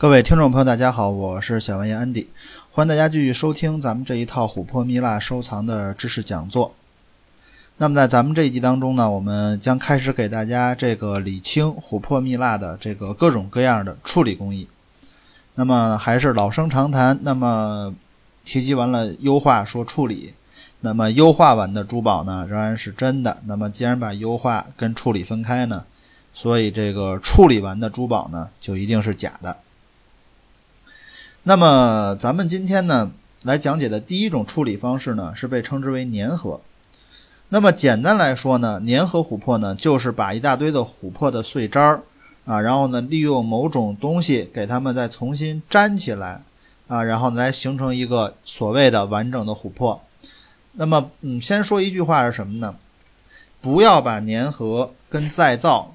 各位听众朋友，大家好，我是小文言安迪，欢迎大家继续收听咱们这一套琥珀蜜蜡收藏的知识讲座。那么在咱们这一集当中呢，我们将开始给大家这个理清琥珀蜜蜡的这个各种各样的处理工艺。那么还是老生常谈，那么提及完了优化说处理，那么优化完的珠宝呢仍然是真的。那么既然把优化跟处理分开呢，所以这个处理完的珠宝呢就一定是假的。那么咱们今天呢来讲解的第一种处理方式呢，是被称之为粘合。那么简单来说呢，粘合琥珀呢，就是把一大堆的琥珀的碎渣儿啊，然后呢利用某种东西给它们再重新粘起来啊，然后来形成一个所谓的完整的琥珀。那么嗯，先说一句话是什么呢？不要把粘合跟再造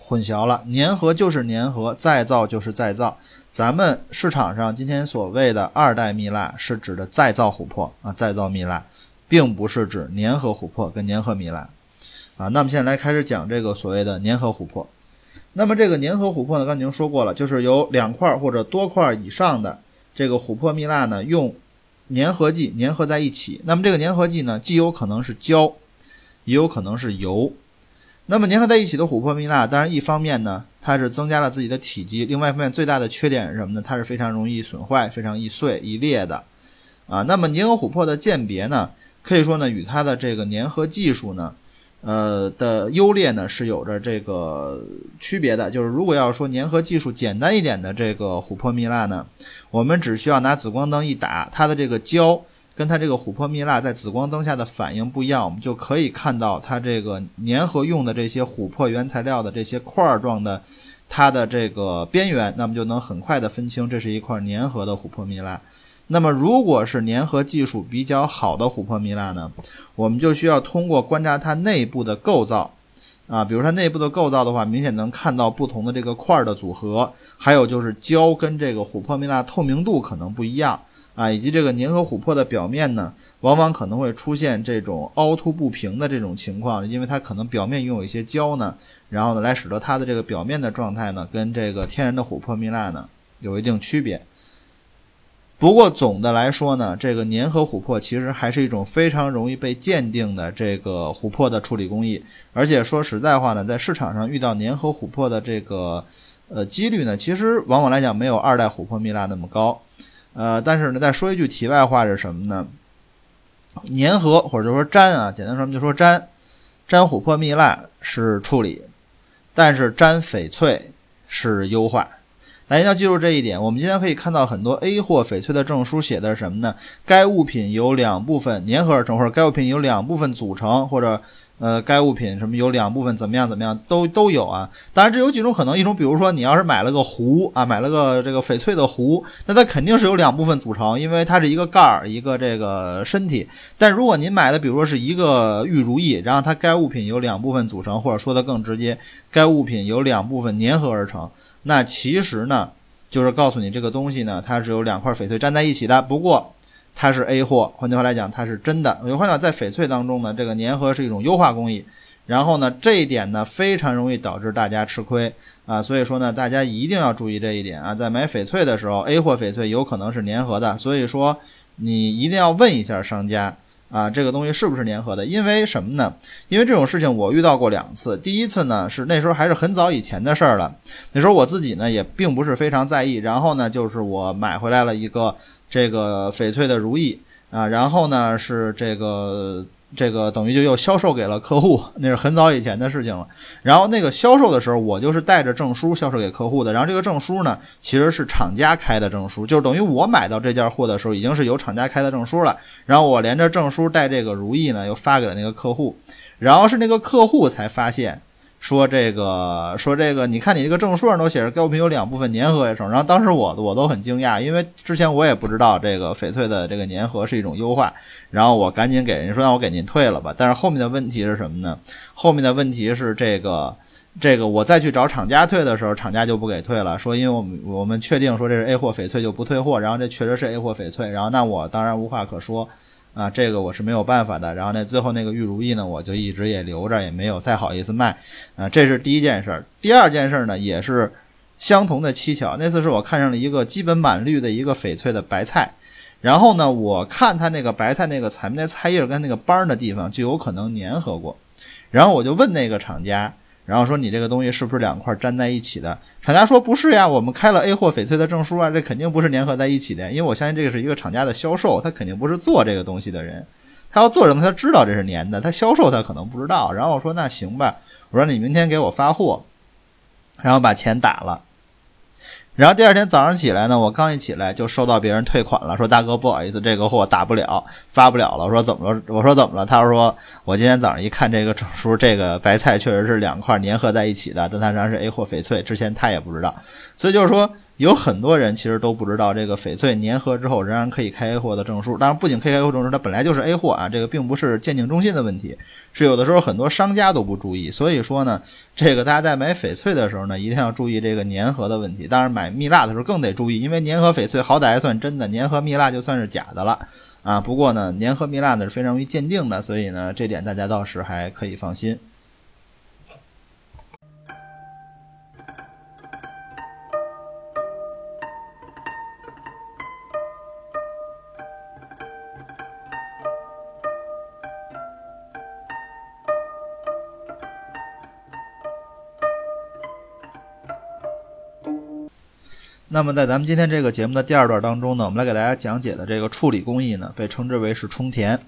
混淆了，粘合就是粘合，再造就是再造。咱们市场上今天所谓的二代蜜蜡是指的再造琥珀啊，再造蜜蜡，并不是指粘合琥珀跟粘合蜜蜡啊。那么现在来开始讲这个所谓的粘合琥珀。那么这个粘合琥珀呢，刚才已经说过了，就是由两块或者多块以上的这个琥珀蜜蜡呢，用粘合剂粘合在一起。那么这个粘合剂呢，既有可能是胶，也有可能是油。那么粘合在一起的琥珀蜜蜡，当然一方面呢，它是增加了自己的体积；另外一方面，最大的缺点是什么呢？它是非常容易损坏、非常易碎、易裂的。啊，那么粘合琥珀的鉴别呢，可以说呢，与它的这个粘合技术呢，呃的优劣呢是有着这个区别的。就是如果要说粘合技术简单一点的这个琥珀蜜蜡呢，我们只需要拿紫光灯一打，它的这个胶。跟它这个琥珀蜜蜡在紫光灯下的反应不一样，我们就可以看到它这个粘合用的这些琥珀原材料的这些块状的它的这个边缘，那么就能很快的分清这是一块粘合的琥珀蜜蜡。那么如果是粘合技术比较好的琥珀蜜蜡呢，我们就需要通过观察它内部的构造啊，比如它内部的构造的话，明显能看到不同的这个块的组合，还有就是胶跟这个琥珀蜜蜡透明度可能不一样。啊，以及这个粘合琥珀的表面呢，往往可能会出现这种凹凸不平的这种情况，因为它可能表面拥有一些胶呢，然后呢，来使得它的这个表面的状态呢，跟这个天然的琥珀蜜蜡呢有一定区别。不过总的来说呢，这个粘合琥珀其实还是一种非常容易被鉴定的这个琥珀的处理工艺，而且说实在话呢，在市场上遇到粘合琥珀的这个呃几率呢，其实往往来讲没有二代琥珀蜜蜡那么高。呃，但是呢，再说一句题外话是什么呢？粘合或者说粘啊，简单说就说粘，粘琥珀蜜蜡是处理，但是粘翡翠是优化。大家要记住这一点。我们今天可以看到很多 A 货翡翠的证书写的是什么呢？该物品由两部分粘合而成，或者该物品由两部分组成，或者。呃，该物品什么有两部分，怎么样怎么样都都有啊。当然，这有几种可能，一种比如说你要是买了个壶啊，买了个这个翡翠的壶，那它肯定是有两部分组成，因为它是一个盖儿一个这个身体。但如果您买的比如说是一个玉如意，然后它该物品有两部分组成，或者说的更直接，该物品有两部分粘合而成，那其实呢就是告诉你这个东西呢它是由两块翡翠粘在一起的。不过。它是 A 货，换句话来讲，它是真的。有话讲，在翡翠当中呢，这个粘合是一种优化工艺，然后呢，这一点呢非常容易导致大家吃亏啊。所以说呢，大家一定要注意这一点啊，在买翡翠的时候，A 货翡翠有可能是粘合的，所以说你一定要问一下商家啊，这个东西是不是粘合的？因为什么呢？因为这种事情我遇到过两次。第一次呢是那时候还是很早以前的事儿了，那时候我自己呢也并不是非常在意，然后呢就是我买回来了一个。这个翡翠的如意啊，然后呢是这个这个等于就又销售给了客户，那是很早以前的事情了。然后那个销售的时候，我就是带着证书销售给客户的。然后这个证书呢，其实是厂家开的证书，就是等于我买到这件货的时候，已经是有厂家开的证书了。然后我连着证书带这个如意呢，又发给了那个客户，然后是那个客户才发现。说这个，说这个，你看你这个证书上都写着该物品有两部分粘合而成，然后当时我我都很惊讶，因为之前我也不知道这个翡翠的这个粘合是一种优化，然后我赶紧给人说让我给您退了吧。但是后面的问题是什么呢？后面的问题是这个，这个我再去找厂家退的时候，厂家就不给退了，说因为我们我们确定说这是 A 货翡翠就不退货，然后这确实是 A 货翡翠，然后那我当然无话可说。啊，这个我是没有办法的。然后呢，最后那个玉如意呢，我就一直也留着，也没有再好意思卖。啊，这是第一件事。第二件事呢，也是相同的蹊跷。那次是我看上了一个基本满绿的一个翡翠的白菜，然后呢，我看它那个白菜那个采那菜叶跟那个斑的地方就有可能粘合过，然后我就问那个厂家。然后说你这个东西是不是两块粘在一起的？厂家说不是呀，我们开了 A 货翡翠的证书啊，这肯定不是粘合在一起的。因为我相信这个是一个厂家的销售，他肯定不是做这个东西的人。他要做什么，他知道这是粘的，他销售他可能不知道。然后我说那行吧，我说你明天给我发货，然后把钱打了。然后第二天早上起来呢，我刚一起来就收到别人退款了，说大哥不好意思，这个货打不了，发不了了。我说怎么了？我说怎么了？他说我今天早上一看这个证书，这个白菜确实是两块粘合在一起的，但它仍然是 A 货翡翠，之前他也不知道，所以就是说。有很多人其实都不知道，这个翡翠粘合之后仍然可以开 A 货的证书。当然，不仅可以开 A 货证书，它本来就是 A 货啊，这个并不是鉴定中心的问题，是有的时候很多商家都不注意。所以说呢，这个大家在买翡翠的时候呢，一定要注意这个粘合的问题。当然，买蜜蜡的时候更得注意，因为粘合翡翠好歹还算真的，粘合蜜蜡就算是假的了啊。不过呢，粘合蜜蜡呢是非常容易鉴定的，所以呢，这点大家倒是还可以放心。那么在咱们今天这个节目的第二段当中呢，我们来给大家讲解的这个处理工艺呢，被称之为是冲填。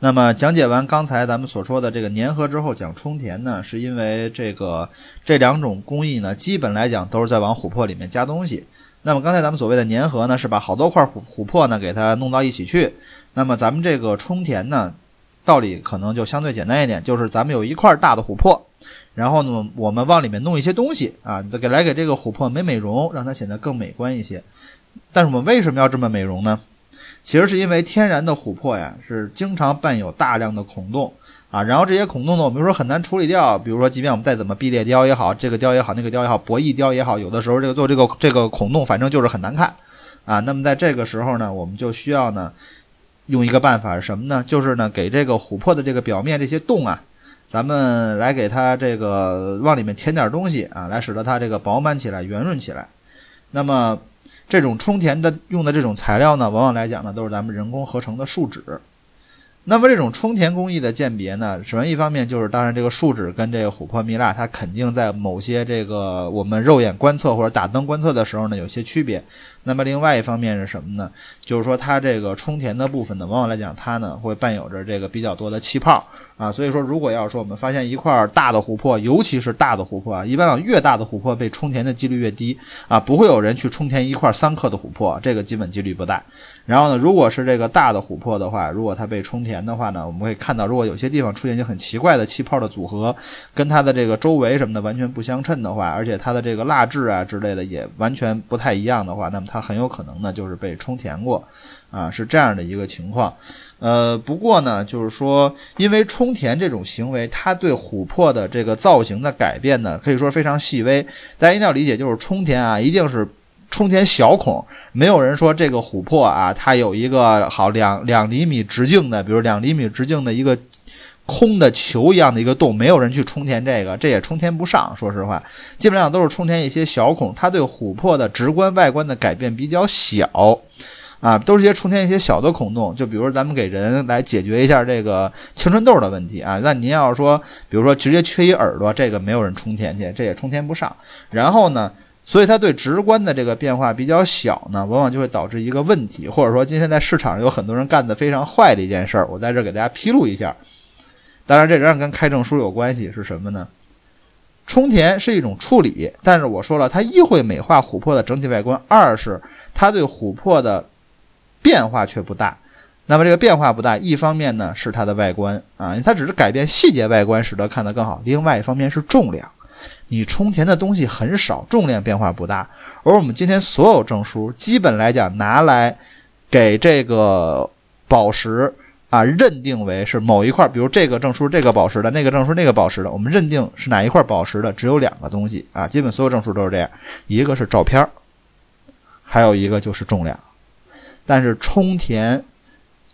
那么讲解完刚才咱们所说的这个粘合之后，讲冲填呢，是因为这个这两种工艺呢，基本来讲都是在往琥珀里面加东西。那么刚才咱们所谓的粘合呢，是把好多块琥琥珀呢给它弄到一起去。那么咱们这个冲填呢，道理可能就相对简单一点，就是咱们有一块大的琥珀。然后呢，我们往里面弄一些东西啊，给来给这个琥珀美美容，让它显得更美观一些。但是我们为什么要这么美容呢？其实是因为天然的琥珀呀，是经常伴有大量的孔洞啊。然后这些孔洞呢，我们说很难处理掉。比如说，即便我们再怎么壁裂雕也好，这个雕也好，那个雕也好，博弈雕也好，有的时候这个做这个这个孔洞，反正就是很难看啊。那么在这个时候呢，我们就需要呢，用一个办法是什么呢？就是呢，给这个琥珀的这个表面这些洞啊。咱们来给它这个往里面填点东西啊，来使得它这个饱满起来、圆润起来。那么这种充填的用的这种材料呢，往往来讲呢，都是咱们人工合成的树脂。那么这种充填工艺的鉴别呢，首先一方面就是，当然这个树脂跟这个琥珀蜜蜡，它肯定在某些这个我们肉眼观测或者打灯观测的时候呢，有些区别。那么另外一方面是什么呢？就是说它这个充填的部分呢，往往来讲它呢会伴有着这个比较多的气泡啊，所以说如果要是说我们发现一块大的琥珀，尤其是大的琥珀啊，一般讲越大的琥珀被充填的几率越低啊，不会有人去充填一块三克的琥珀，这个基本几率不大。然后呢，如果是这个大的琥珀的话，如果它被充填的话呢，我们会看到，如果有些地方出现一些很奇怪的气泡的组合，跟它的这个周围什么的完全不相称的话，而且它的这个蜡质啊之类的也完全不太一样的话，那么它。很有可能呢，就是被充填过，啊，是这样的一个情况。呃，不过呢，就是说，因为充填这种行为，它对琥珀的这个造型的改变呢，可以说非常细微。大家一定要理解，就是充填啊，一定是充填小孔，没有人说这个琥珀啊，它有一个好两两厘米直径的，比如两厘米直径的一个。空的球一样的一个洞，没有人去充填这个，这也充填不上。说实话，基本上都是充填一些小孔，它对琥珀的直观外观的改变比较小，啊，都是些充填一些小的孔洞。就比如咱们给人来解决一下这个青春痘的问题啊，那您要是说，比如说直接缺一耳朵，这个没有人充填去，这也充填不上。然后呢，所以它对直观的这个变化比较小呢，往往就会导致一个问题，或者说今天在市场上有很多人干的非常坏的一件事儿，我在这给大家披露一下。当然，这仍然跟开证书有关系，是什么呢？充填是一种处理，但是我说了，它一会美化琥珀的整体外观，二是它对琥珀的变化却不大。那么这个变化不大，一方面呢是它的外观啊，它只是改变细节外观，使得看得更好；另外一方面是重量，你充填的东西很少，重量变化不大。而我们今天所有证书，基本来讲拿来给这个宝石。啊，认定为是某一块，比如这个证书这个宝石的，那个证书那个宝石的，我们认定是哪一块宝石的，只有两个东西啊，基本所有证书都是这样，一个是照片还有一个就是重量。但是充填，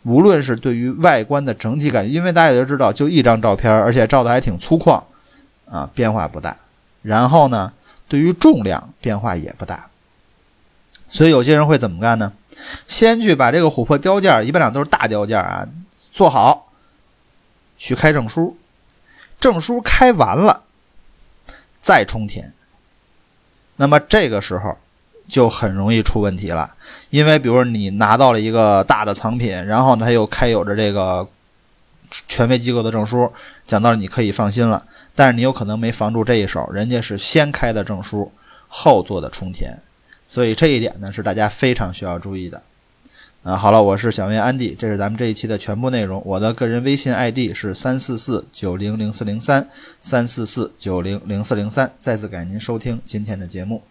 无论是对于外观的整体感觉，因为大家都知道，就一张照片而且照的还挺粗犷，啊，变化不大。然后呢，对于重量变化也不大。所以有些人会怎么干呢？先去把这个琥珀雕件，一般讲都是大雕件啊，做好，去开证书，证书开完了再充填。那么这个时候就很容易出问题了，因为比如你拿到了一个大的藏品，然后呢，他又开有着这个权威机构的证书，讲道理你可以放心了。但是你有可能没防住这一手，人家是先开的证书，后做的充填，所以这一点呢是大家非常需要注意的。啊，好了，我是小薇安迪，这是咱们这一期的全部内容。我的个人微信 ID 是三四四九零零四零三三四四九零零四零三。再次感谢您收听今天的节目。